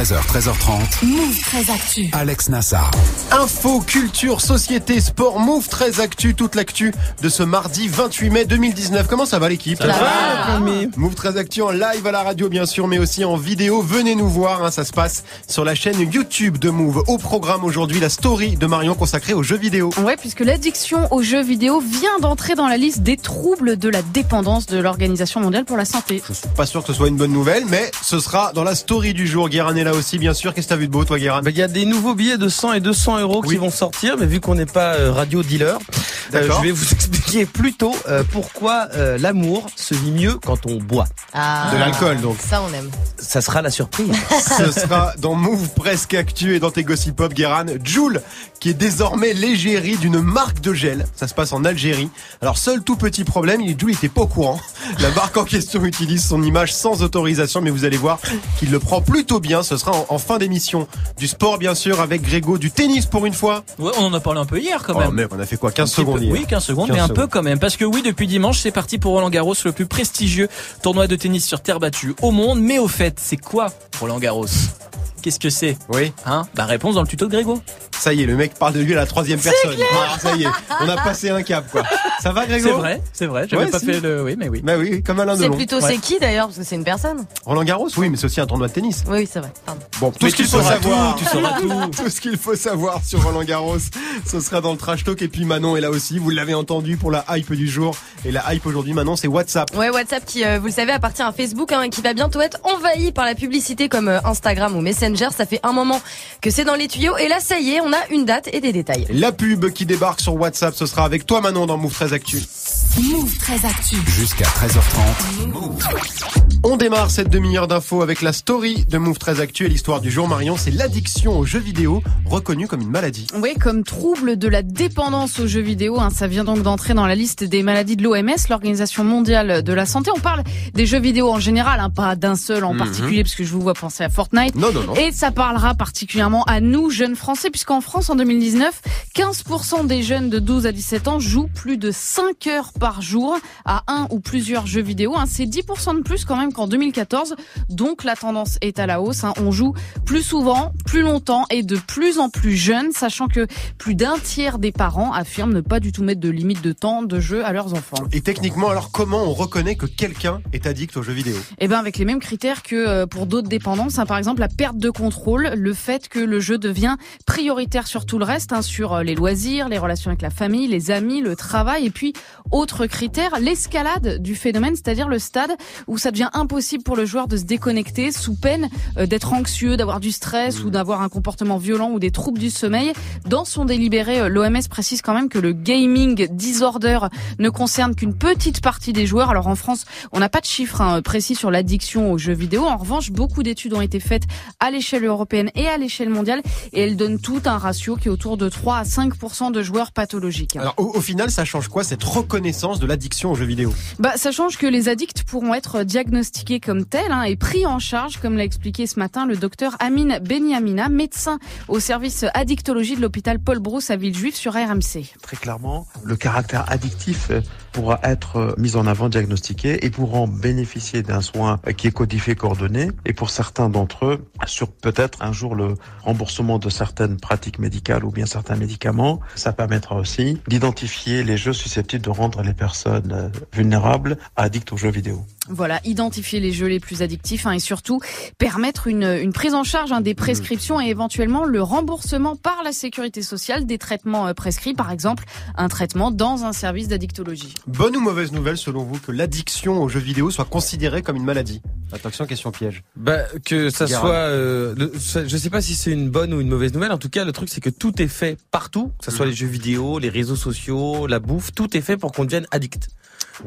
13h, 13h30. Move 13 Actu. Alex Nassar. Info, culture, société, sport, Move 13 Actu, toute l'actu de ce mardi 28 mai 2019. Comment ça va l'équipe Ça va, Move 13 Actu en live à la radio bien sûr, mais aussi en vidéo. Venez nous voir, hein, ça se passe sur la chaîne YouTube de Move. Au programme aujourd'hui, la story de Marion consacrée aux jeux vidéo. Ouais, puisque l'addiction aux jeux vidéo vient d'entrer dans la liste des troubles de la dépendance de l'Organisation mondiale pour la santé. Je suis pas sûr que ce soit une bonne nouvelle, mais ce sera dans la story du jour. Guérin est là aussi, bien sûr. Qu'est-ce que t'as vu de beau, toi, Guérin? Bah, Il y a des nouveaux billets de 100 et 200 euros Oui. qui vont sortir, mais vu qu'on n'est pas euh, radio dealer, euh, je vais vous expliquer plutôt euh, pourquoi euh, l'amour se vit mieux quand on boit. Ah, De l'alcool, donc. Ça, on aime. Ça sera la surprise. Ce sera dans Move Presque Actu et dans tes Gossip Pop, Guéran. Joule, qui est désormais l'égérie d'une marque de gel. Ça se passe en Algérie. Alors, seul tout petit problème, il Joule était pas au courant. La marque en question utilise son image sans autorisation, mais vous allez voir qu'il le prend plutôt bien. Ce sera en, en fin d'émission. Du sport, bien sûr, avec Grégo. Du tennis pour une fois. Ouais, on en a parlé un peu hier quand Oh, même. mais on a fait quoi 15 Un petit peu- secondes hier Oui, 15 secondes, 15 mais un peu quand même. Parce que oui, depuis dimanche, c'est parti pour Roland Garros, le plus prestigieux tournoi de tennis sur terre battue au monde. Mais au fait, c'est quoi Roland Garros? Qu'est-ce que c'est Oui, Hein Bah réponse dans le tuto de Grégo. ça y est, le mec parle de lui à la troisième personne. Ah, ça y est, on a passé un cap, quoi. Ça va, Grégo C'est vrai, c'est vrai. J'avais Ouais, pas si. fait le. Oui, mais oui. Bah oui, comme Alain C'est plutôt c'est qui d'ailleurs Parce que c'est une personne. Roland Garros, oui, mais c'est aussi un tournoi de tennis. Oui, oui, c'est vrai. Pardon. Bon, tout Mais ce qu'il faut savoir, tout, tu sauras tout. tout ce qu'il faut savoir sur Roland Garros, ce sera dans le trash talk. Et puis Manon est là aussi. Vous l'avez entendu pour la hype du jour. Et la hype aujourd'hui, Manon, c'est WhatsApp. Ouais, WhatsApp qui, euh, vous le savez, appartient à Facebook, hein, qui va bientôt être envahi par la publicité comme euh, Instagram ou Messenger. Ça fait un moment que c'est dans les tuyaux. Et là, ça y est, on a une date et des détails. La pub qui débarque sur WhatsApp, ce sera avec toi, Manon, dans Move 13 Actu. Move 13 Actu. Jusqu'à 13h30. On démarre cette demi-heure d'infos avec la story de Move 13 Actu. Et l'histoire du jour, Marion, c'est l'addiction aux jeux vidéo, reconnue comme une maladie. Oui, comme trouble de la dépendance aux jeux vidéo, hein, ça vient donc d'entrer dans la liste des maladies de l'OMS, l'Organisation mondiale de la santé. On parle des jeux vidéo en général, hein, pas d'un seul en Mhm. particulier, parce que je vous vois penser à Fortnite. Non, non, non. Et ça parlera particulièrement à nous, jeunes Français, puisqu'en France, en 2019, 15% des jeunes de 12 à 17 ans jouent plus de 5 heures par jour à un ou plusieurs jeux vidéo. hein. C'est 10% de plus quand même qu'en 2014. Donc la tendance est à la hausse. hein. On joue plus souvent, plus longtemps et de plus en plus jeunes, sachant que plus d'un tiers des parents affirment ne pas du tout mettre de limite de temps de jeu à leurs enfants. Et techniquement, alors comment on reconnaît que quelqu'un est addict aux jeux vidéo? Eh ben avec les mêmes critères que euh, pour d'autres dépendances, hein. par exemple la perte de contrôle, le fait que le jeu devient prioritaire sur tout le reste, sur euh, les loisirs, les relations avec la famille, les amis, le travail, et puis autre critère, l'escalade du phénomène, c'est-à-dire le stade où ça devient impossible pour le joueur de se déconnecter sous peine euh, d'être anxieux, d'avoir du stress ou d'avoir un comportement violent ou des troubles du sommeil. Dans son délibéré, euh, l'OMS précise quand même que le gaming disorder ne concerne qu'une petite partie des joueurs. Alors en France, on n'a pas de chiffres hein, précis sur l'addiction aux jeux vidéo. En revanche, beaucoup d'études ont été faites à l'échelle européenne et à l'échelle mondiale et elles donnent tout un ratio qui est autour de 3 à 5 de joueurs pathologiques. Alors au, au final, ça change quoi cette reconnaissance de l'addiction aux jeux vidéo Bah, ça change que les addicts pourront être diagnostiqués comme tels hein, et pris en charge, comme l'a expliqué ce matin le docteur Amine Beniamina, médecin au service addictologie de l'hôpital Paul Brousse à Villejuif sur RMC. Très clairement, le caractère addictif euh, pourra être euh, mis en avant, diagnostiqué et pourront bénéficier d'un soin qui est codifié, coordonné. Et pour certains d'entre eux, sur peut-être un jour le remboursement de certaines pratiques médicales ou bien certains médicaments, ça permettra aussi d'identifier les jeux susceptibles de rendre les personnes euh, vulnérables addictes aux jeux vidéo. Voilà, identifier les jeux les plus addictifs hein, et surtout permettre une, une prise en charge hein, des prescriptions et éventuellement le remboursement par la sécurité sociale des traitements euh, prescrits, par exemple un traitement dans un service d'addictologie. Bonne ou mauvaise nouvelle selon vous que l'addiction aux jeux vidéo soit considérée comme une maladie? Attention, question piège. Bah, que ça soit, euh, le- ça- je sais pas si c'est une bonne ou une mauvaise nouvelle. En tout cas, le truc c'est que tout est fait partout, que ce soit Mhm. les jeux vidéo, les réseaux sociaux, la bouffe, tout est fait pour qu'on devienne addict.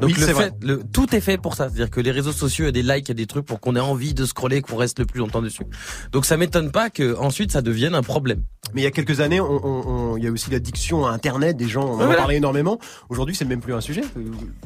Donc Oui, le fait, vrai. le, tout est fait pour ça. C'est-à-dire que les réseaux sociaux, il y a des likes, il y a des trucs pour qu'on ait envie de scroller, qu'on reste le plus longtemps dessus. Donc ça m'étonne pas que ensuite ça devienne un problème. Mais il y a quelques années, on, on- on- il y a aussi l'addiction à Internet. Des gens on en Voilà. parlait énormément. Aujourd'hui, c'est même plus un sujet.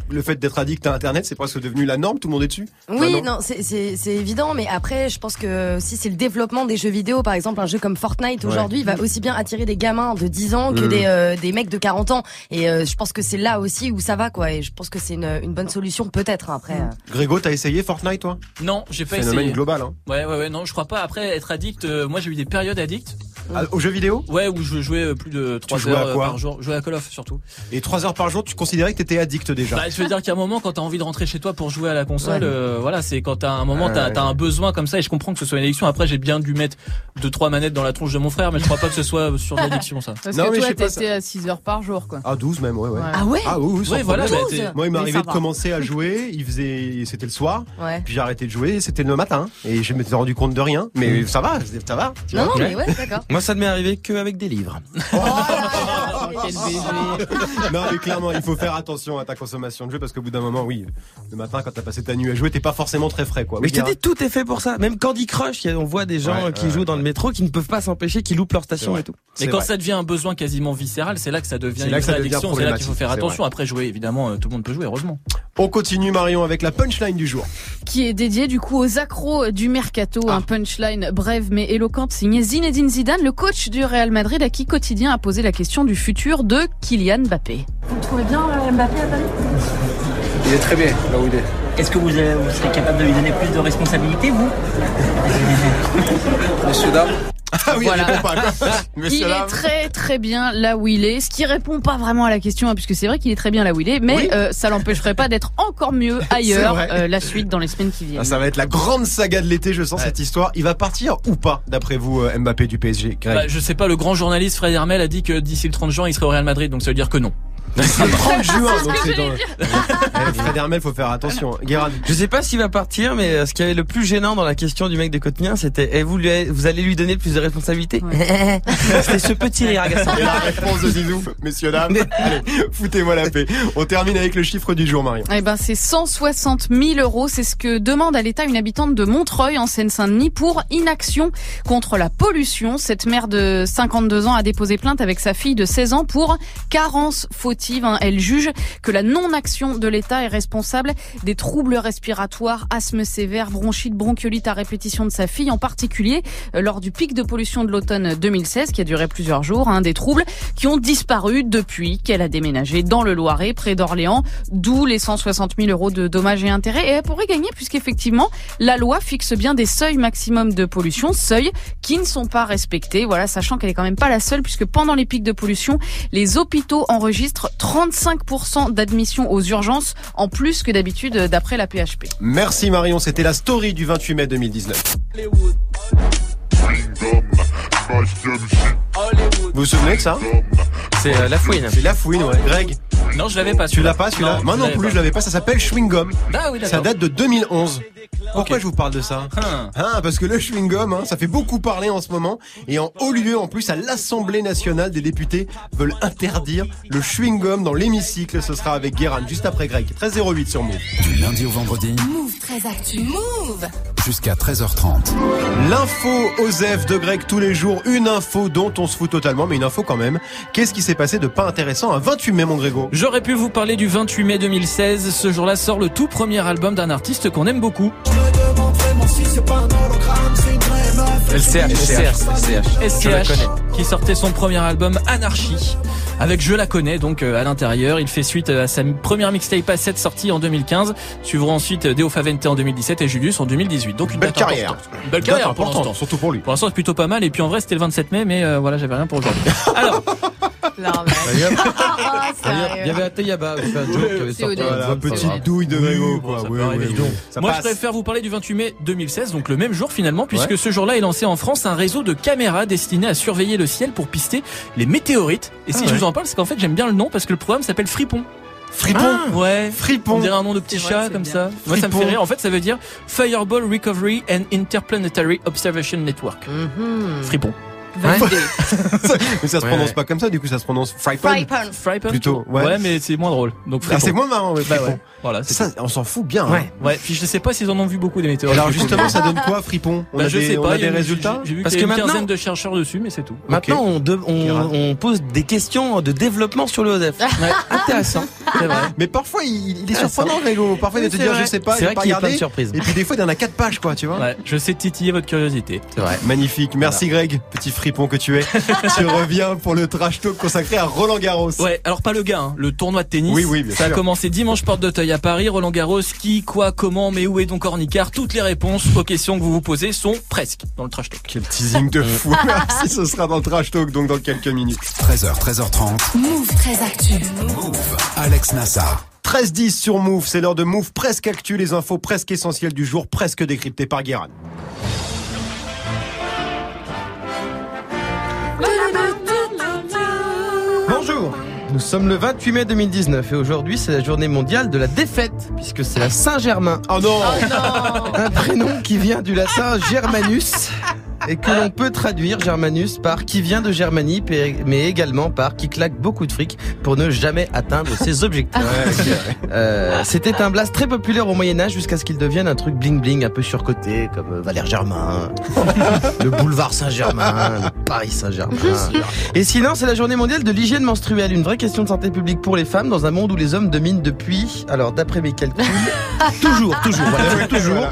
Le fait d'être addict à Internet, c'est presque devenu la norme. Tout le monde est dessus. Oui, non, c'est- évident, mais après, je pense que si c'est le développement des jeux vidéo, par exemple, un jeu comme Fortnite aujourd'hui, va aussi bien attirer des gamins de 10 ans que Mm. des, euh, des mecs de 40 ans. Et euh, je pense que c'est là aussi où ça va, quoi. Et je pense que c'est une, une bonne solution, peut-être, hein, après. euh. Grégo, t'as essayé Fortnite, toi? Non, j'ai pas Phénomène essayé. global. Hein. Ouais, ouais, ouais, non, je crois pas. Après, être addict, euh, moi j'ai eu des périodes addictes. Ah, aux jeux vidéo? Ouais, où je jouais euh, plus de 3 jouais à heures euh, par jour. Je jouais à Call of surtout. Et trois heures par jour, tu considérais que t'étais addict déjà? Bah, je veux dire qu'à un moment, quand t'as envie de rentrer chez toi pour jouer à la console, Ouais. euh, voilà, c'est quand t'as un moment, t'as t'as un besoin comme ça, et je comprends que ce soit une addiction. Après, j'ai bien dû mettre deux trois manettes dans la tronche de mon frère, mais je crois pas que ce soit sur l'addiction ça. Parce Non, mais que je toi, sais pas, t'étais à 6 heures par jour, quoi. Ah, 12 même, ouais, ouais. Ah ouais? Ah oui, oui, sans Ouais, voilà, bah, Moi, il Mais m'arrivait de commencer à jouer. Il faisait, c'était le soir. Ouais. Puis j'ai arrêté de jouer. C'était le matin. Et je m'étais rendu compte de rien. Mais ça va, ça va. tu Non, vois. non, mais ouais, d'accord. Moi ça ne m'est arrivé qu'avec des livres. Quel BG. non, mais clairement, il faut faire attention à ta consommation de jeu parce qu'au bout d'un moment, oui, le matin, quand t'as passé ta nuit à jouer, t'es pas forcément très frais, quoi. Mais je te dis, tout est fait pour ça. Même Candy Crush, on voit des gens Ouais, qui ouais, jouent dans le métro qui ne peuvent pas s'empêcher, qui loupent leur station et tout. Mais quand vrai. ça devient un besoin quasiment viscéral, c'est là que ça devient C'est une là que ça vraie devient addiction. C'est là qu'il faut faire attention. Après jouer, évidemment, euh, tout le monde peut jouer, heureusement. On continue, Marion, avec la punchline du jour. qui est dédié du coup aux accros du mercato, Ah. un punchline brève mais éloquente signé Zinedine Zidane, le coach du Real Madrid à qui quotidien a posé la question du futur de Kylian Mbappé. Vous trouvez bien euh, Mbappé à Paris? Il est très bien là où il est. Est-ce que vous, euh, vous serez capable de lui donner plus de responsabilités, vous? Messieurs, dames, Ah oui, Voilà. elle répond pas, quoi. Il est très très bien là où il est, ce qui répond pas vraiment à la question, hein, puisque c'est vrai qu'il est très bien là où il est, mais Oui. euh, ça l'empêcherait pas d'être encore mieux ailleurs euh, la suite dans les semaines qui viennent. Ah, ça va être la grande saga de l'été, je sens cette histoire. Il va partir ou pas, d'après vous, euh, Mbappé du PSG Greg? Bah, je sais pas, le grand journaliste Fred Hermel a dit que d'ici le 30 juin, il serait au Real Madrid, donc ça veut dire que non. Le 30 juin, donc c'est dans... Eh, Fred Hermel, faut faire attention. Guérard, Je sais pas s'il va partir, mais euh, ce qui avait le plus gênant dans la question du mec de Cotentin, c'était eh, vous, lui- vous allez lui donner plus de responsabilités? C'était ce petit rire agaçant. et la réponse de Zizou, messieurs, dames. Allez, foutez-moi la paix. On termine avec le chiffre du jour, Marion. Eh ben, c'est 160 000 euros. C'est ce que demande à l'État une habitante de Montreuil, en Seine-Saint-Denis, pour inaction contre la pollution. Cette mère de 52 ans a déposé plainte avec sa fille de 16 ans pour carence hein. Elle juge que la non-action de l'État est responsable des troubles respiratoires, asthme sévère, bronchite, bronchiolite à répétition de sa fille, en particulier euh, lors du pic de pollution de l'automne 2016, qui a duré plusieurs jours. hein. des troubles qui ont disparu depuis qu'elle a déménagé dans le Loiret, près d'Orléans, d'où les 160 000 euros de dommages et intérêts. Et elle pourrait gagner puisqu'effectivement, la loi fixe bien des seuils maximum de pollution, seuils qui ne sont pas respectés. Voilà, sachant qu'elle est quand même pas la seule puisque pendant les pics de pollution, les hôpitaux enregistrent 35% d'admission aux urgences en plus que d'habitude d'après la PHP. Merci Marion, c'était la story du 28 mai 2019. Vous vous souvenez de ça C'est euh, la fouine. C'est la fouine, ouais. Greg, Non, je l'avais pas. tu l'as pas celui-là Moi je non l'avais plus, pas. je l'avais pas. Ça s'appelle Chewing Gum. Ah oui, Ça date de 2011. Pourquoi je vous parle de ça Hein. Hein, parce que le chewing gum, hein, ça fait beaucoup parler en ce moment. Et en haut lieu, en plus, à l'Assemblée nationale, des députés veulent interdire le chewing gum dans l'hémicycle. Ce sera avec Guérin, juste après Greg. 1308 sur Move. Du lundi au vendredi, Move très actu. Move. jusqu'à 13h30. L'info Osef de Greg tous les jours. Une info dont on se fout totalement, mais une info quand même. Qu'est-ce qui s'est passé de pas intéressant un 28 mai, mon Grégo J'aurais pu vous parler du 28 mai 2016. Ce jour-là sort le tout premier album d'un artiste qu'on aime beaucoup. LCH, LCH, connais. qui sortait son premier album Anarchy. Avec Je la connais, donc euh, à l'intérieur. Il fait suite à sa première mixtape à 7 sortie en 2015. Suivront ensuite euh, Deo Favente en 2017 et Julius en 2018. Donc une Belle carrière. Une Belle carrière pour l'instant. surtout pour lui. Pour l'instant, c'est plutôt pas mal. Et puis en vrai, c'était le 27 mai, mais euh, voilà, j'avais rien pour aujourd'hui. Alors, Il y a- Ah, il y avait joke qui avait Voilà, petite douille de Oui, Grégo, quoi. Oui, oui, ça moi, passe. je préfère vous parler du 28 mai 2016, donc le même jour finalement, puisque ce jour-là est lancé en France un réseau de caméras destiné à surveiller le ciel pour pister les météorites. Et si Ah je ouais. vous en parle, c'est qu'en fait, j'aime bien le nom parce que le programme s'appelle Fripon. Fripon Ouais. On Fripon dirait un nom de petit vrai, chat comme bien. ça. Moi, ça me fait rire. En fait, ça veut dire Fireball Recovery and Interplanetary Observation Network. Mhm. Fripon. Validé. Mais ça se Ouais. prononce pas comme ça, du coup ça se prononce Frypan. Frypan. Frypan Plutôt, ouais. Ouais, mais c'est moins drôle. Donc Ah, c'est moins marrant, ouais, Bah ouais. Voilà, c'est Ça, on s'en fout bien. hein. Ouais, ouais. Puis je sais pas s'ils en ont vu beaucoup des météores. Alors justement, ça donne quoi, Fripon? On bah, a je des, sais on pas. a il y a des résultats? J'ai vu Parce qu'il y a que une maintenant- quinzaine de chercheurs dessus, mais c'est tout. Maintenant, on, de- on, Kéran. on pose des questions de développement sur le OSEF. Intéressant. C'est vrai. Mais parfois, il, il est surprenant, Grégo. Parfois, il va te dire, je sais pas, C'est vrai qu'il y a plein de surprises. Et puis des fois, il y en a 4 pages, quoi, tu vois. Ouais, je sais titiller votre curiosité. C'est vrai. Magnifique. Merci, Greg, petit fripon que tu es. tu reviens pour le trash talk consacré à Roland Garros. Ouais, alors pas le gars, hein, le tournoi de tennis. Oui, oui, bien Ça sûr. a commencé dimanche porte d'Auteuil à Paris. Roland Garros, qui, quoi, comment, mais où est donc Ornicard Toutes les réponses aux questions que vous vous posez sont presque dans le trash talk. Quel teasing de fou. Merci, ce sera dans le trash talk, donc dans quelques minutes. 13h, 13h30. Move très actu. Alex Nassar. 13-10 sur Move, c'est l'heure de Move presque actu, les infos presque essentielles du jour, presque décryptées par Guérin. Nous sommes le 28 mai 2019 et aujourd'hui c'est la journée mondiale de la défaite puisque c'est la Saint-Germain. Oh non Un prénom qui vient du latin Germanus et que l'on peut traduire Germanus par qui vient de Germanie mais également par qui claque beaucoup de fric pour ne jamais atteindre ses objectifs. Euh, C'était un blast très populaire au Moyen Âge jusqu'à ce qu'il devienne un truc bling bling un peu surcoté comme euh, Valère Germain, le boulevard Saint-Germain, le Paris Saint-Germain. Et sinon, c'est la journée mondiale de l'hygiène menstruelle, une vraie question de santé publique pour les femmes dans un monde où les hommes dominent depuis, alors d'après mes calculs, toujours, toujours, voilà, toujours.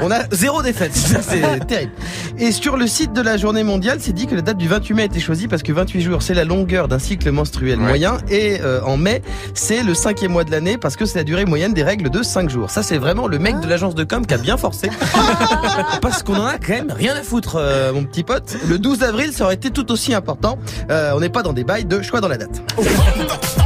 On a zéro défaite, c'est terrible. Et sur le site de la journée mondiale, c'est dit que la date du 28 mai a été choisie parce que 28 jours, c'est la longueur d'un cycle menstruel Ouais. moyen et euh, en mai, c'est le cinquième mois de l'année parce que c'est la durée moyenne des règles de 5 jours. Ça, c'est vraiment le mec de l'agence de com qui a bien forcé. parce qu'on en a quand même rien à foutre, euh, mon petit pote. Le 12 avril, ça aurait été tout aussi important. Euh, on n'est pas dans des bails de choix dans la date.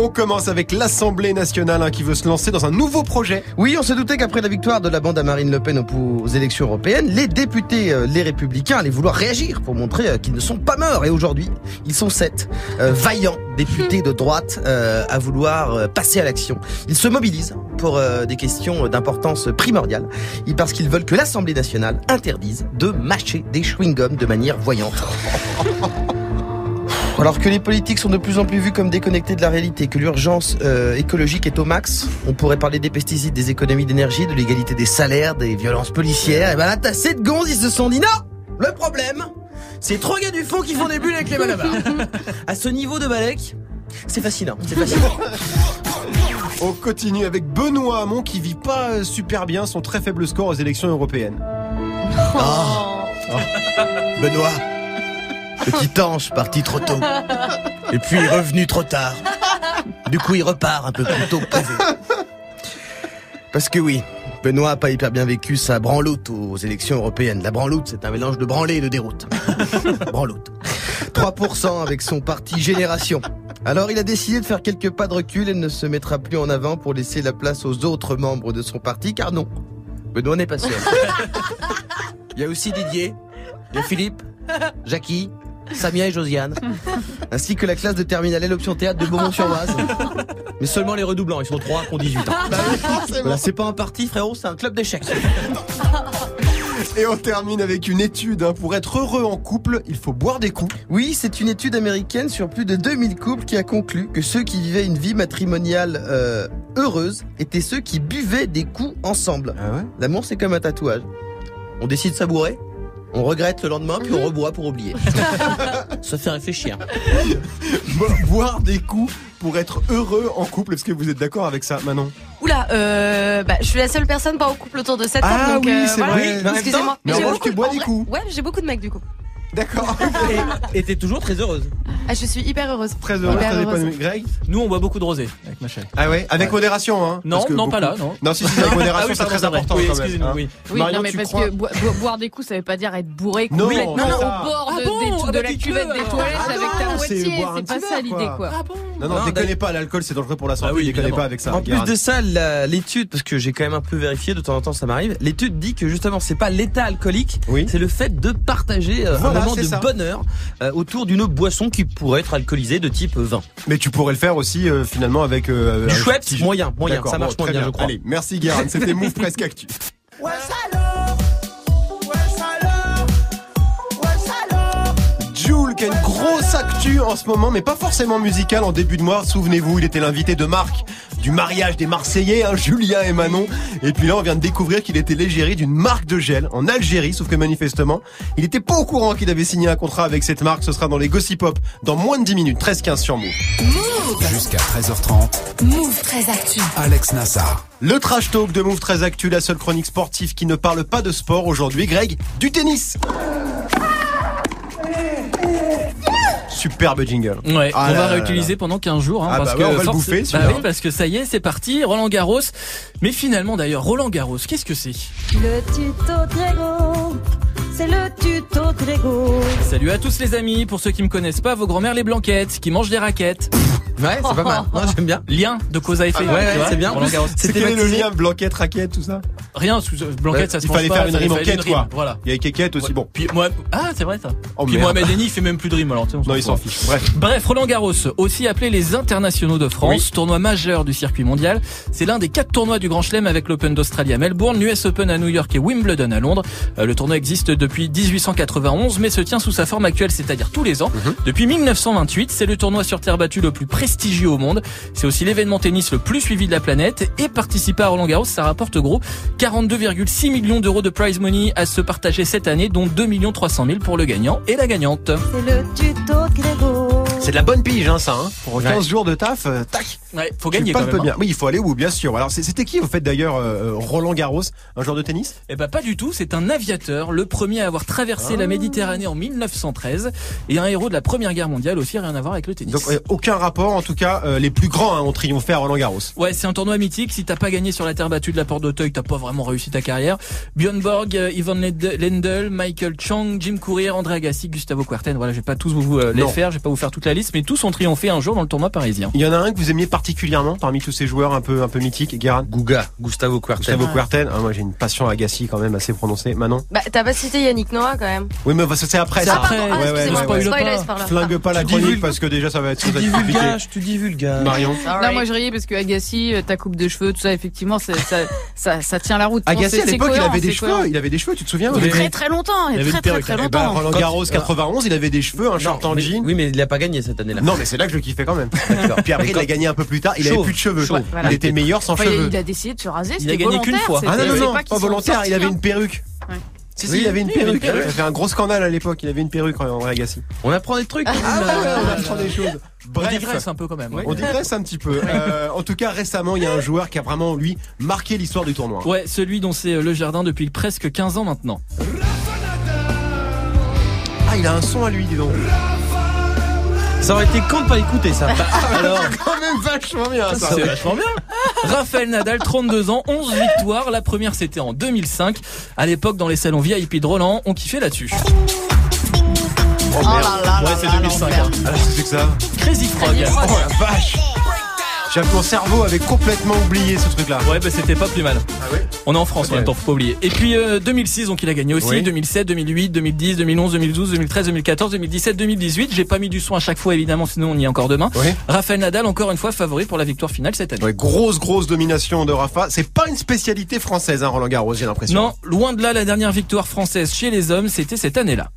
On commence avec l'Assemblée nationale hein, qui veut se lancer dans un nouveau projet. Oui, on se doutait qu'après la victoire de la bande à Marine Le Pen aux, élections européennes, les députés, euh, les républicains, allaient vouloir réagir pour montrer euh, qu'ils ne sont pas morts. Et aujourd'hui, ils sont sept euh, vaillants députés de droite à vouloir passer à l'action. Ils se mobilisent pour des questions d'importance primordiale, et parce qu'ils veulent que l'Assemblée nationale interdise de mâcher des chewing-gums de manière voyante. Alors que les politiques sont de plus en plus vus comme déconnectés de la réalité, que l'urgence euh, écologique est au max, on pourrait parler des pesticides, des économies d'énergie, de l'égalité des salaires, des violences policières. Et ben là, t'as sept gonzes, ils se sont dit non Le problème, c'est trois gars du fond qui font des bulles avec les malabars. à ce niveau de Balek, c'est fascinant, c'est fascinant. On continue avec Benoît Hamon qui vit pas super bien son très faible score aux élections européennes. Benoît, petit ange parti trop tôt, et puis revenu trop tard. Du coup, il repart un peu plus tôt que prévu. Parce que oui, Benoît a pas hyper bien vécu sa branloute aux élections européennes. La branloute, c'est un mélange de branlée et de déroute. branloute. 3% avec son parti Génération. Alors il a décidé de faire quelques pas de recul et ne se mettra plus en avant pour laisser la place aux autres membres de son parti, car non, Benoît n'est pas seul. Il y a aussi Didier, a Philippe, Jackie, Samia et Josiane, ainsi que la classe de terminale et l'option théâtre de Beaumont-sur-Oise. Mais seulement les redoublants, ils sont trois qui ont 18 ans. Voilà, c'est pas un parti, frérot, c'est un club d'échecs. Et on termine avec une étude. hein. Pour être heureux en couple, il faut boire des coups. Oui, c'est une étude américaine sur plus de 2000 couples qui a conclu que ceux qui vivaient une vie matrimoniale euh, heureuse étaient ceux qui buvaient des coups ensemble. Ah ouais? L'amour, c'est comme un tatouage. On décide de savourer, on regrette le lendemain, puis on reboit pour oublier. Ça fait réfléchir. Bo- Boire des coups pour être heureux en couple. Est-ce que vous êtes d'accord avec ça, Manon? Oula, euh, bah, je suis la seule personne pas en couple autour de cette table. Ah donc, oui, euh, c'est voilà. vrai. Oui, mais Excusez-moi. mais en j'ai revanche, beaucoup tu bois des coups. Ouais, j'ai beaucoup de mecs du coup. D'accord. Et t'es toujours très heureuse. Ah, je suis hyper heureuse. Très Hyper heureuse. épanoui. Greg Nous, on boit beaucoup de rosé avec ma chérie. Ah ouais Avec modération, hein Non, Parce que non, pas là, non. Non, si, si, avec modération, Ah oui, c'est pardon, très vrai. important Oui, quand même. excusez-nous, hein. oui. Oui, Marion, non, mais tu parce crois que boi- boi- boire des coups, ça veut pas dire être bourré Non, complètement non, au ça. bord de, Ah bon des- de Ah bah la cuvette des alors. toilettes Ah avec non, ta c'est moitié. boire un C'est pas petit ça verre, l'idée, quoi. quoi. Ah bon Non, non, Non, déconnez d'ailleurs- pas, l'alcool c'est dangereux pour la santé, Ah oui, déconnez évidemment. pas avec ça. En plus de ça, la- l'étude, parce que j'ai quand même un peu vérifié, de temps en temps ça m'arrive, l'étude dit que justement c'est pas l'état alcoolique, Oui. c'est le fait de partager euh, Voilà, un moment c'est de ça. bonheur euh, autour d'une boisson qui pourrait être alcoolisée de type vin. Mais tu pourrais le faire aussi euh, finalement avec euh, Du un Schweppes, petit- moyen, moyen, ça marche bon, moins très bien, je crois. Allez, merci Guérin, c'était Move Presque Actu. Actu en ce moment, mais pas forcément musical en début de mois. Souvenez-vous, il était l'invité de Marc du mariage des Marseillais, hein, Julien et Manon. Et puis là, on vient de découvrir qu'il était l'égérie d'une marque de gel en Algérie, sauf que manifestement, il était pas au courant qu'il avait signé un contrat avec cette marque. Ce sera dans les Gossip Pop dans moins de 10 minutes, 13-15 sur Move. Jusqu'à 13h30, Move très actu. Alex Nassar. Le trash talk de Move très actu, la seule chronique sportive qui ne parle pas de sport aujourd'hui. Greg, du tennis. Superbe jingle. Ouais, Ah on là va là réutiliser pendant 15 jours. Hein, Ah parce bah que on va le bouffer, bah oui, parce que ça y est, c'est parti. Roland Garros. Mais finalement, d'ailleurs, Roland Garros, qu'est-ce que c'est? Le tuto Grégo, c'est le tuto Grégo. Salut à tous les amis. Pour ceux qui me connaissent pas, vos grand-mères les blanquettes, qui mangent des raquettes. Ouais, c'est pas mal. Non, j'aime bien. Lien de cause à effet. Ah ouais, tu vois, c'est bien. C'est quel est le lien Blanquette, raquette, tout ça Rien, sous- blanquette, ça se Il fallait faire une rime en fallait quête, une quoi. Voilà. Il y a Keket aussi, bon. Puis moi, ah c'est vrai ça. Oh, Puis merde. Mohamed Eni il fait même plus de rime alors. tu sais, on Non, il s'en fout. fiche. Bref. Bref, Roland Garros, aussi appelé les internationaux de France, tournoi majeur du circuit mondial. C'est l'un des quatre tournois du Grand Chelem avec l'Open d'Australie à Melbourne, l'US Open à New York et Wimbledon à Londres. Euh, le tournoi existe depuis 1891, mais se tient sous sa forme actuelle, c'est-à-dire tous les ans. Mhm. Depuis 1928, c'est le tournoi sur terre battue le plus prestigieux au monde. C'est aussi l'événement tennis le plus suivi de la planète. Et participer à Roland Garros, ça rapporte gros 42,6 millions d'euros de prize money à se partager cette année, dont 2 300 000 pour le gagnant et la gagnante. C'est le tuto Grégo. C'est de la bonne pige, hein, ça. Hein. Pour Ouais. 15 jours de taf, euh, tac. Ouais, faut gagner quand même. peu bien. hein. Oui, il faut aller bout, bien sûr. Alors, c'était qui, au fait, d'ailleurs, euh, Roland Garros Un joueur de tennis? Eh ben pas du tout, c'est un aviateur, le premier à avoir traversé la Méditerranée en 1913 et un héros de la Première Guerre mondiale aussi, rien à voir avec le tennis. Donc, euh, aucun rapport. En tout cas, euh, les plus grands hein, ont triomphé à Roland Garros. Ouais, c'est un tournoi mythique. Si t'as pas gagné sur la terre battue de la Porte d'Auteuil, t'as pas vraiment réussi ta carrière. Björn Borg, euh, Ivan Lend- Lendl, Michael Chang, Jim Courier, André Agassi, Gustavo Kuerten. Voilà, je vais pas tous vous euh, les Non. faire, je vais pas vous faire toute la liste, mais tous ont triomphé un jour dans le tournoi parisien. Il y en a un que vous aimiez particulièrement parmi tous ces joueurs un peu, un peu mythiques, Guérin Gouga, Gustavo Kuerten. Gustavo Kuerten. Ah, moi, j'ai une passion à Agassi quand même assez prononcée. Manon Bah, t'as pas cité Yannick Noah quand même. Oui, mais c'est après C'est ça. après. ah, Ouais, ouais, ouais, spoil pas. Flingue pas la Tu chronique parce que déjà ça va être Tu compliqué. divulgages, tu divulgages. Marion Non, moi je riais parce que Agassi, euh, ta coupe de cheveux, tout ça, effectivement, ça, ça, ça tient la route. Non, Agassi à l'époque il avait des cheveux, il avait des cheveux, tu te souviens très très longtemps, il y Il a avait très une très perruque. très Eh ben, longtemps. Roland Garros 91, il avait des cheveux, un short en mais- jean. Oui, mais il a pas gagné cette année-là. Non, mais c'est là que je le kiffais quand même. Puis après, il a gagné un peu plus tard. Il avait plus de cheveux. Voilà. Il était meilleur sans Enfin, cheveux. il a décidé de se raser, Il a gagné qu'une fois. Ah non, non, non, pas volontaire. Il avait une perruque. Ouais. Si, si, Oui, il avait une oui, il avait perruque. une perruque. Il a fait un gros scandale à l'époque. Il avait une perruque, André Agassi. On apprend des trucs. Ah, on apprend des choses. On Bref. digresse un peu quand même. ouais. On digresse un petit peu. Euh, en tout cas, récemment, il y a un joueur qui a vraiment, lui, marqué l'histoire du tournoi. Ouais, celui dont c'est euh, le jardin depuis presque 15 ans maintenant. Ah, il a un son à lui, dis donc. Ça aurait été con de pas écouter ça. Alors, Quand même vachement bien, ça. C'est vachement bien. Raphaël Nadal, 32 ans, 11 victoires. La première, c'était en 2005. À l'époque, dans les salons VIP de Roland, on kiffait là-dessus. Oh, merde. Ouais, c'est 2005. hein. Ah, c'est que ça Crazy Frog. Oh la vache J'ai mon cerveau avait complètement oublié ce truc-là. Ouais, bah c'était pas plus mal. Ah ouais On est en France en Ok. même temps, faut pas oublier. Et puis euh, 2006, donc il a gagné aussi. Oui. 2007, 2008, 2010, 2011, 2012, 2013, 2014, 2017, 2018. J'ai pas mis du son à chaque fois évidemment, sinon on y est encore demain. Oui. Raphaël Nadal, encore une fois favori pour la victoire finale cette année. Ouais, grosse, grosse domination de Rafa. C'est pas une spécialité française, hein, Roland Garros, j'ai l'impression. Non, loin de là, la dernière victoire française chez les hommes, c'était cette année-là.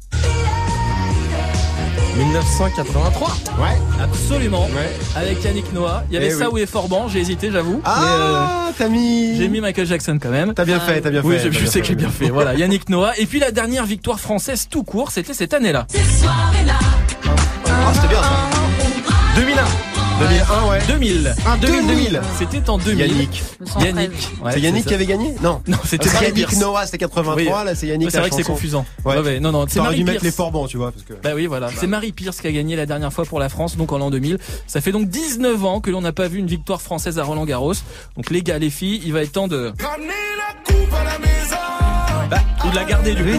1983. Ouais. Absolument. Ouais. Avec Yannick Noah. Il y avait Eh ça oui. ou Forban, j'ai hésité, j'avoue. mais, euh, Ah, t'as mis. j'ai mis Michael Jackson quand même. T'as bien fait, t'as bien Oui, fait. je, t'as je sais que j'ai bien fait. Voilà, Yannick Noah. Et puis la dernière victoire française tout court, c'était cette année-là. Ah, c'était bien ça. 2001. 2001, ouais. 2000. Ah, 2000, 2000. C'était en 2000. Yannick. 213. Yannick. Ouais, c'est Yannick qui avait gagné Non. Non, c'était Marie Yannick Pierce. Noah, c'était 83, Oui. là c'est Yannick Ouais, c'est la vrai que c'est confusant. Ouais. Ouais, ouais, non, non, c'est T'aurais Marie dû mettre Pierce. les forbans, tu vois. Parce que... Bah oui, voilà. C'est Marie Pierce qui a gagné la dernière fois pour la France, donc en l'an 2000. Ça fait donc 19 ans que l'on n'a pas vu une victoire française à Roland Garros. Donc les gars, les filles, il va être temps de... Bah, ou de la garder du coup.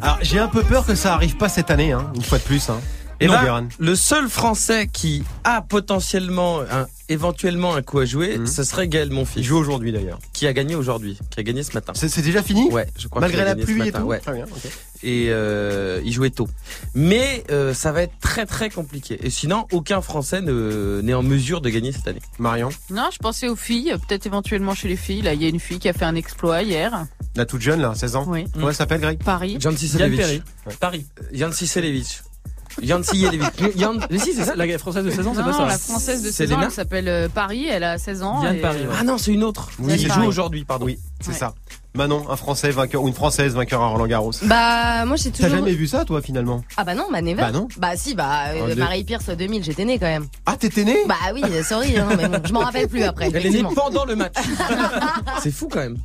Alors, j'ai un peu peur que ça arrive pas cette année, hein, une fois de plus. Hein. Et Non, ben, le seul Français qui a potentiellement, un, éventuellement un coup à jouer, Mhm. ce serait Gaël Il Monfils, joue aujourd'hui d'ailleurs. qui a gagné aujourd'hui, qui a gagné ce matin. C'est déjà fini Ouais, je crois Malgré la pluie et tout Ouais. Très bien, ok. Et euh, il jouait tôt. Mais euh, ça va être très très compliqué. Et sinon, aucun Français ne- n'est en mesure de gagner cette année. Marion, Non, je pensais aux filles, peut-être éventuellement chez les filles. Là, il y a une fille qui a fait un exploit hier. la toute jeune là, 16 ans. Oui. Comment elle s'appelle Greg. Paris. Jan Siselevich. Perry. Paris. Jan Siselevich. Yancy et les Yan... Mais si, c'est ça, la française de 16 ans, c'est pas non, ça. la française de C'est 16 ans, elle s'appelle euh, Paris, elle a 16 ans. Et, Paris, ouais. Ah non, c'est une autre. Oui, qui joue aujourd'hui, pardon. Oui, c'est Ouais. ça. Manon, un Français vainqueur ou une Française vainqueur à Roland Garros. Bah, moi j'ai T'as toujours. jamais vu ça, toi, finalement? Ah bah non, bah never. Bah non. Bah si, bah euh, Oh, l'ai- Marie Pierce 2000, j'étais née quand même. Ah, t'étais né Bah oui, euh, sorry, hein, mais bon, je m'en rappelle plus après. Elle est née pendant le match. c'est fou quand même.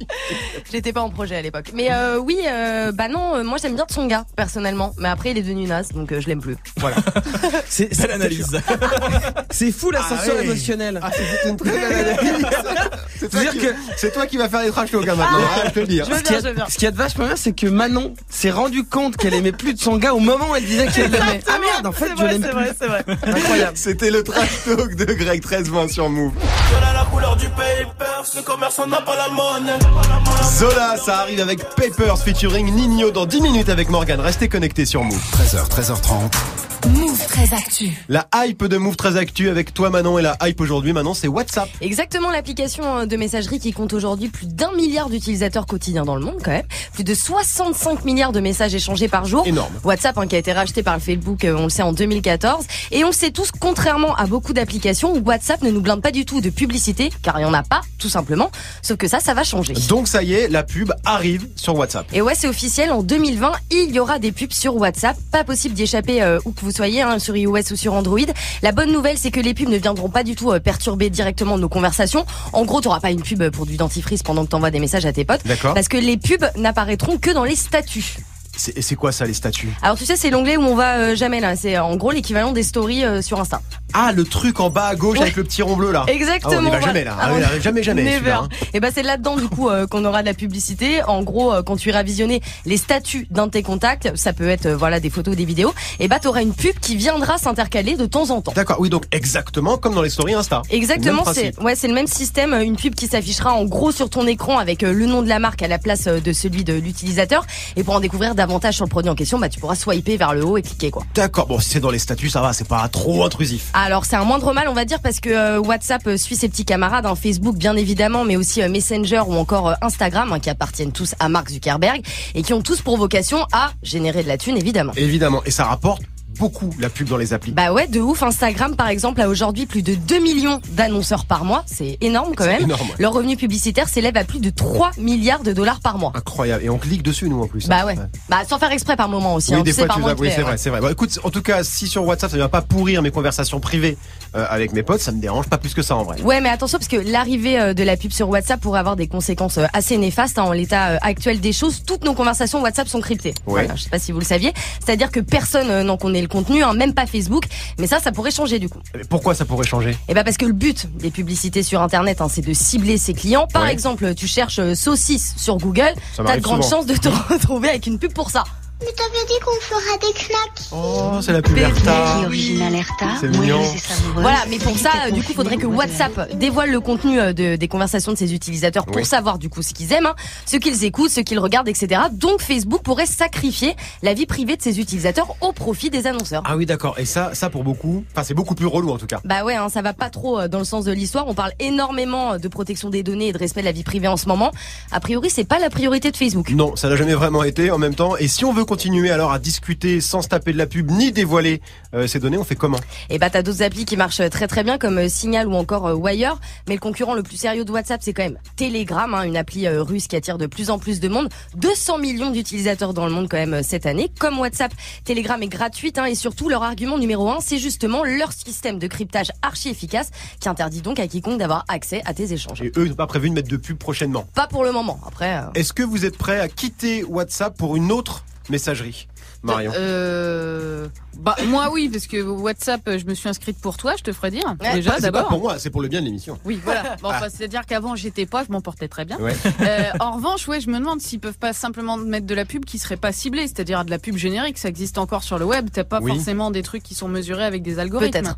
J'étais pas en projet à l'époque. Mais euh, oui, euh, bah non, euh, moi j'aime bien son gars personnellement. Mais après il est devenu naze, donc euh, je l'aime plus. Voilà. C'est Belle analyse. C'est fou l'ascenseur Ah ouais. émotionnel. Ah, c'est une très belle analyse. C'est toi, C'est-à-dire qui... que- c'est toi qui vas faire les trash talk hein, maintenant, ah, je te le. Je veux Ce qui bien, je veux bien. est, ce qui est de vachement bien, c'est que Manon s'est rendu compte qu'elle aimait plus de son gars au moment où elle disait qu'elle l'aimait. Ah merde, en fait, je l'aime plus. c'est vrai. Incroyable. C'était le trash talk de Greg 13 sur Move. la couleur du papers, le commerçant n'a pas la monnaie. Zola, ça arrive avec Papers featuring Nino dans 10 minutes avec Morgan. Restez connectés sur Move. 13h, 13h30. Move très actu. La hype de Move très actu avec toi Manon et la hype aujourd'hui Manon c'est WhatsApp. Exactement l'application euh, de messagerie qui compte aujourd'hui plus d'un milliard d'utilisateurs quotidiens dans le monde quand même. Plus de 65 milliards de messages échangés par jour. Énorme. WhatsApp hein, qui a été racheté par le Facebook, euh, on le sait, en 2014. Et on le sait tous, contrairement à beaucoup d'applications, WhatsApp ne nous blinde pas du tout de publicité, car il n'y en a pas, tout simplement. Sauf que ça, ça va changer. Donc ça y est, la pub arrive sur WhatsApp. Et ouais, c'est officiel. En 2020, il y aura des pubs sur WhatsApp. Pas possible d'y échapper euh, où que vous soyez, hein, sur iOS ou sur Android. La bonne nouvelle, c'est que les pubs ne viendront pas du tout euh, perturber directement nos conversations. En gros, t'auras pas une pub pour du dentifrice pendant que t'envoies des messages à tes potes. D'accord. Parce que les pubs n'apparaîtront que dans les statuts. C'est et c'est quoi ça les statuts Alors tu sais, c'est l'onglet où on va euh, jamais là. C'est euh, en gros l'équivalent des stories euh, sur Insta. Ah le truc en bas à gauche Ouais. avec le petit rond bleu là. Exactement. Ah, on y va voilà. jamais là. Ah, Ah, jamais jamais. Never. hein. Et ben c'est là-dedans du coup euh, qu'on aura de la publicité. En gros, quand tu iras visionner les statuts d'un de tes contacts, ça peut être voilà des photos, des vidéos. Et bah t'auras une pub qui viendra s'intercaler de temps en temps. D'accord, oui donc exactement comme dans les stories Insta. Exactement, c'est ouais, c'est le même système, une pub qui s'affichera en gros sur ton écran avec le nom de la marque à la place de celui de l'utilisateur. Et pour en découvrir davantage sur le produit en question, bah tu pourras swiper vers le haut et cliquer quoi. D'accord, bon si c'est dans les statuts ça va, c'est pas trop intrusif. Alors c'est un moindre mal on va dire parce que euh, WhatsApp euh, suit ses petits camarades, hein, Facebook bien évidemment, mais aussi euh, Messenger ou encore euh, Instagram hein, qui appartiennent tous à Mark Zuckerberg et qui ont tous pour vocation à générer de la thune évidemment. Évidemment, et ça rapporte beaucoup la pub dans les applis. Bah ouais, de ouf. Instagram, par exemple, a aujourd'hui plus de 2 millions d'annonceurs par mois. C'est énorme quand même. énorme. Leur revenu publicitaire s'élève à plus de 3 milliards de dollars par mois. Incroyable, et on clique dessus nous en plus. Bah ouais. Bah sans faire exprès par moment aussi. Oui, hein. des fois tu vas. Oui, c'est ouais. vrai, c'est vrai. Bon, écoute, en tout cas, si sur WhatsApp ça ne va pas pourrir mes conversations privées euh, avec mes potes, ça me dérange pas plus que ça en vrai. Ouais, mais attention parce que l'arrivée euh, de la pub sur WhatsApp pourrait avoir des conséquences euh, assez néfastes hein, en l'état actuel des choses. Toutes nos conversations WhatsApp sont cryptées. Ouais. Voilà, je sais pas si vous le saviez. C'est-à-dire que personne n'en connaît le contenu, hein, même pas Facebook. Mais ça, ça pourrait changer du coup. Pourquoi ça pourrait changer? Et bah parce que le but des publicités sur Internet, hein, c'est de cibler ses clients. Par Ouais. exemple, tu cherches euh, saucisse sur Google, t'as de grandes souvent. chances de te retrouver avec une pub pour ça. Mais t'avais dit qu'on fera des knacks. Oh, c'est la pub Erta. C'est mignon. Voilà, mais pour ça, du coup, faudrait que WhatsApp dévoile le contenu euh, de- des conversations de ses utilisateurs pour Oui. savoir du coup ce qu'ils aiment, hein, ce qu'ils écoutent, ce qu'ils regardent, etc. Donc Facebook pourrait sacrifier la vie privée de ses utilisateurs au profit des annonceurs. Ah oui, d'accord. Et ça, ça pour beaucoup, enfin c'est beaucoup plus relou en tout cas. Bah ouais, hein, ça va pas trop euh, dans le sens de l'histoire. On parle énormément euh, de protection des données et de respect de la vie privée en ce moment. A priori, c'est pas la priorité de Facebook. Non, ça n'a jamais vraiment été en même temps. Et si on veut continuer alors à discuter sans se taper de la pub ni dévoiler euh, ces données, on fait comment? Et bah t'as d'autres applis qui marchent très très bien comme euh, Signal ou encore euh, Wire, mais le concurrent le plus sérieux de WhatsApp c'est quand même Telegram, hein, une appli russe qui attire de plus en plus de monde, 200 millions d'utilisateurs dans le monde quand même cette année. Comme WhatsApp, Telegram est gratuite hein, et surtout leur argument numéro un c'est justement leur système de cryptage archi efficace qui interdit donc à quiconque d'avoir accès à tes échanges. Et eux, ils n'ont pas prévu de mettre de pub prochainement? Pas pour le moment. Après. euh, Est-ce que vous êtes prêt à quitter WhatsApp pour une autre messagerie Marion Euh, bah moi oui parce que WhatsApp je me suis inscrite pour toi je te ferai dire Ouais. déjà pas d'abord pour moi, c'est pour le bien de l'émission. oui voilà bon, Ah. enfin, c'est à dire qu'avant j'étais pas je m'en portais très bien Ouais. Euh, en revanche ouais je me demande s'ils peuvent pas simplement mettre de la pub qui serait pas ciblée c'est-à-dire de la pub générique ça existe encore sur le web t'as pas Oui. forcément des trucs qui sont mesurés avec des algorithmes Peut-être.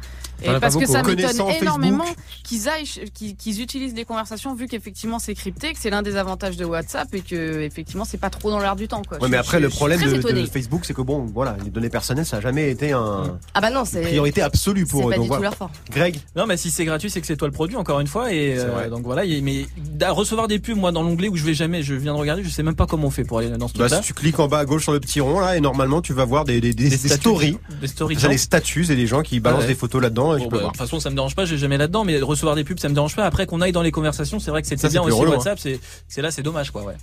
et parce que ça hein. m'étonne énormément qu'ils aillent qu'ils utilisent des conversations vu qu'effectivement c'est crypté que c'est l'un des avantages de WhatsApp et que effectivement c'est pas trop dans l'air du temps quoi Ouais, Je- mais après je- le problème de, Facebook, c'est que bon, voilà, les données personnelles, ça a jamais été un Ah bah non, c'est priorité absolue pour eux. pas Donc du tout voilà. leur fort. Greg, Non, mais si c'est gratuit, c'est que c'est toi le produit, encore une fois. Et euh, donc voilà. Mais à recevoir des pubs, moi, dans l'onglet où je vais jamais, je viens de regarder, je sais même pas comment on fait pour aller dans ce bah, truc-là. si tu cliques en bas à gauche sur le petit rond là, et normalement tu vas voir des, des, des, des stories, des stories. les statuts et les gens qui balancent ouais. des photos là-dedans. Bon, bah, de toute façon, ça me dérange pas, j'ai jamais là-dedans, mais recevoir des pubs, ça me dérange pas. Après qu'on aille dans les conversations, c'est vrai que c'était c'est bien aussi relou, hein. WhatsApp, c'est, c'est là, c'est dommage, quoi, ouais.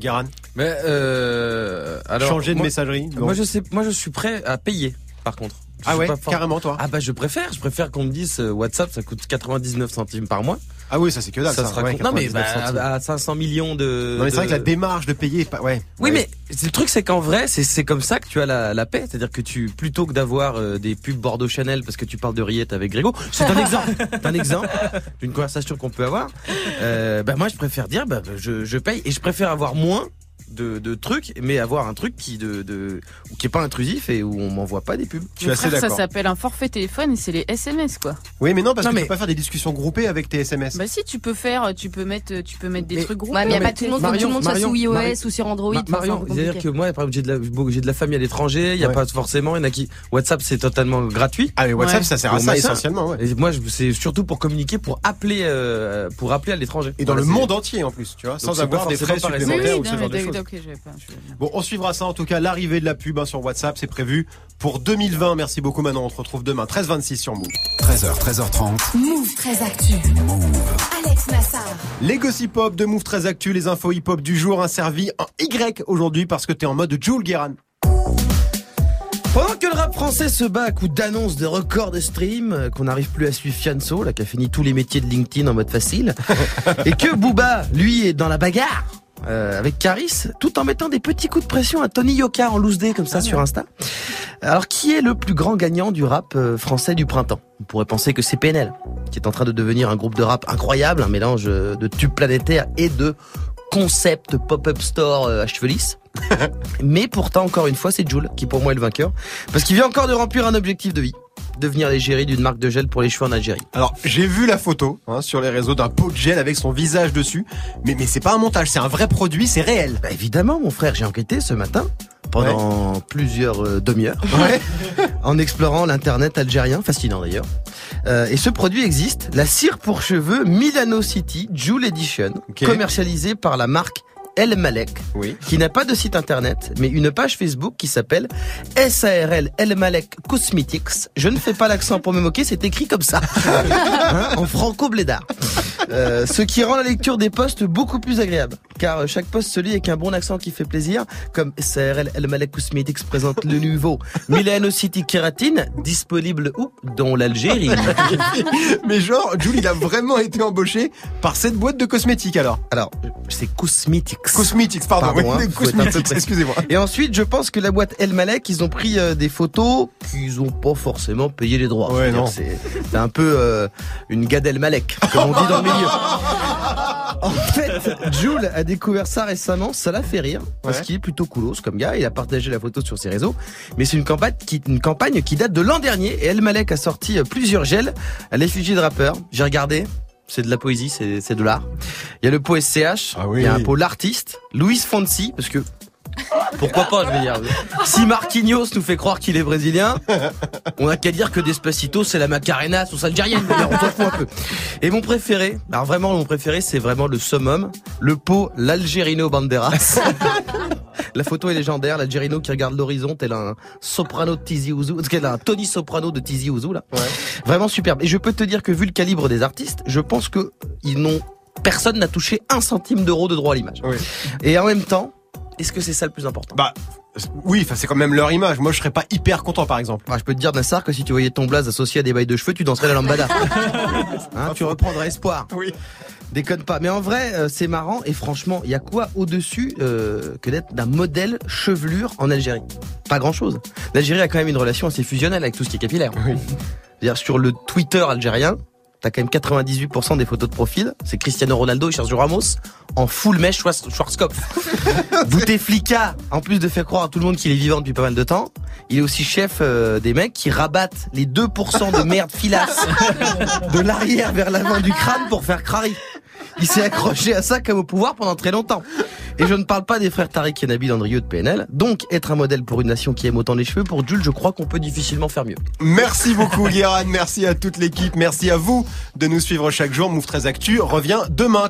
Guéran, Mais euh, alors, changer de moi, messagerie. non. Moi je sais, moi je suis prêt à payer. Par contre. Je ah ouais, carrément toi. Ah bah je préfère, je préfère qu'on me dise euh, WhatsApp ça coûte 99 centimes par mois. Ah oui, ça c'est que dalle. ça Ça, sera ouais, non mais 99 bah, à 500 millions de. Non mais c'est vrai que la démarche de payer, pas... ouais. Oui, Ouais. mais le truc, c'est qu'en vrai, c'est c'est comme ça que tu as la, la paix. C'est-à-dire que tu, plutôt que d'avoir euh, des pubs Bordeaux Chanel parce que tu parles de rillettes avec Grégo, c'est un exemple, un exemple d'une conversation qu'on peut avoir. Euh, bah moi, je préfère dire, bah, je, je paye et je préfère avoir moins de, de trucs, mais avoir un truc qui de, de qui est pas intrusif et où on m'envoie pas des pubs. Je suis assez frère, ça d'accord. s'appelle un forfait téléphone et c'est les SMS quoi. Oui, mais non, parce Non, que mais- tu peux pas faire des discussions groupées avec tes SMS. Bah si tu peux faire, tu peux mettre, tu peux mettre des Mais- trucs groupés. Ouais, mais y a Non, pas mais tout le monde, faut que Marion, tout le monde soit sous iOS Marion, ou sur Android. Ma- Marion, c'est-à-dire que moi, par exemple, j'ai de la, j'ai de la famille à l'étranger, il y a Ouais. pas forcément, il y en a qui, WhatsApp c'est totalement gratuit. Ah mais WhatsApp, Ouais. ça sert à ça essentiellement. Ouais. Et moi, c'est surtout pour communiquer, pour appeler, euh, pour appeler à l'étranger. Et dans le monde entier en plus, tu vois, sans avoir des frais supplémentaires ou ce genre de choses. D'accord, ok, j'avais pas- je- Bon, on suivra ça en tout cas, l'arrivée de la pub hein, sur WhatsApp, c'est prévu pour 2020. Merci beaucoup Manon, on te retrouve demain 13h26 sur Move. 13h, 13h30. Move très actu. Alex Nassar. Les gossip hop de Move très Actu, les infos hip hop du jour, servi en Y aujourd'hui parce que t'es en mode Jules Guéran. Pendant que le rap français se bat à coups d'annonces de records de stream, euh, qu'on n'arrive plus à suivre Fianso, là, qui a fini tous les métiers de LinkedIn en mode facile, et que Booba, lui, est dans la bagarre. Euh, avec Caris, tout en mettant des petits coups de pression à Tony Yoka en loose day comme ça sur Insta. Alors qui est le plus grand gagnant du rap euh, français du printemps? On pourrait penser que c'est PNL, qui est en train de devenir un groupe de rap incroyable, un mélange euh, de tubes planétaires et de concept pop-up store à cheveux. Mais pourtant, encore une fois, c'est Jules qui pour moi est le vainqueur. Parce qu'il vient encore de remplir un objectif de vie. Devenir l'égérie d'une marque de gel pour les cheveux en Algérie. Alors j'ai vu la photo hein, sur les réseaux d'un pot de gel avec son visage dessus, mais mais c'est pas un montage, c'est un vrai produit, c'est réel. Bah évidemment, mon frère, j'ai enquêté ce matin pendant plusieurs euh, demi-heures Ouais. en explorant l'internet algérien, fascinant d'ailleurs. Euh, et ce produit existe, la cire pour cheveux Milano City Joule Edition, commercialisée par la marque El Malek, Oui. qui n'a pas de site internet, mais une page Facebook qui s'appelle SARL El Malek Cosmetics. Je ne fais pas l'accent pour me moquer, c'est écrit comme ça, Hein, en franco-blédard. Euh, ce qui rend la lecture des posts beaucoup plus agréable, car chaque post se lit avec un bon accent qui fait plaisir, comme SARL El Malek Cosmetics présente le nouveau Milano City Kératine, disponible où? Dans l'Algérie. Mais genre, Jules, il a vraiment été embauché par cette boîte de cosmétiques alors. Alors, c'est Cosmetics. Cosmetics, pardon. Hein, excusez-moi. Et ensuite, je pense que la boîte El Malek, ils ont pris euh, des photos qu'ils ont pas forcément payé les droits. Ouais. C'est c'est un peu euh, une Gad El Malek, comme on dit dans le milieu. En fait, Jules a découvert ça récemment, ça l'a fait rire, parce Ouais. qu'il est plutôt coolos comme gars, il a partagé la photo sur ses réseaux, mais c'est une campagne qui, une campagne qui date de l'an dernier, et El Malek a sorti euh, plusieurs gels à l'effigie de rappeurs. J'ai regardé, c'est de la poésie, c'est de l'art. Il y a le pot SCH, Ah oui. il y a un pot l'artiste, Luis Fonsi, parce que pourquoi pas, je veux dire. Si Marquinhos nous fait croire qu'il est brésilien, on a qu'à dire que Despacito, c'est la Macarena sauce algérienne. d'ailleurs, On s'en fout un peu. Et mon préféré, alors vraiment mon préféré, c'est vraiment le summum, le pot l'Algerino Banderas. La photo est légendaire, l'Algerino qui regarde l'horizon, tel un soprano de Tizi Ouzou, un Tony Soprano de Tizi Ouzou, là. Vraiment superbe. Et je peux te dire que vu le calibre des artistes, je pense que ils n'ont, personne n'a touché un centime d'euro de droit à l'image. Oui. Et en même temps, est-ce que c'est ça le plus important? Bah oui, c'est quand même leur image. Moi je serais pas hyper content par exemple. Bah, je peux te dire, Nassar, que si tu voyais ton blaze associé à des bails de cheveux, tu danserais la lambada. Hein, tu reprendrais espoir. Oui. Déconne pas. Mais en vrai, euh, c'est marrant. Et franchement, il y a quoi au-dessus euh, que d'être d'un modèle chevelure en Algérie? Pas grand-chose. L'Algérie a quand même une relation assez fusionnelle avec tout ce qui est capillaire. Oui. C'est-à-dire sur le Twitter algérien, t'as quand même 98% des photos de profil. C'est Cristiano Ronaldo et Sergio Ramos en full mesh Schwarz- Schwarzkopf. Bouteflika, en plus de faire croire à tout le monde qu'il est vivant depuis pas mal de temps, il est aussi chef euh, des mecs qui rabattent les 2% de merde filasse de l'arrière vers l'avant du crâne pour faire crari. Il s'est accroché à ça comme au pouvoir pendant très longtemps. Et je ne parle pas des frères Tariq et Nabil Andrieux de PNL. Donc, être un modèle pour une nation qui aime autant les cheveux, pour Jules, je crois qu'on peut difficilement faire mieux. Merci beaucoup Guéran, merci à toute l'équipe, merci à vous de nous suivre chaque jour. Move 13 Actu revient demain.